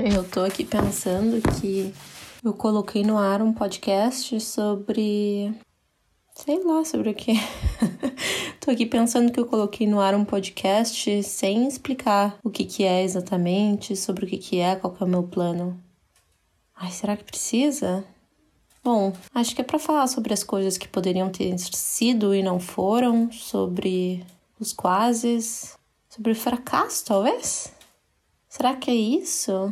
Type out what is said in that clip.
Eu tô aqui pensando que eu coloquei no ar um podcast sobre. Sei lá sobre o que. tô aqui pensando que eu coloquei no ar um podcast sem explicar o que, que é exatamente, sobre o que, que é, qual que é o meu plano. Ai, será que precisa? Bom, acho que é para falar sobre as coisas que poderiam ter sido e não foram, sobre os quases, sobre o fracasso, talvez? Será que é isso?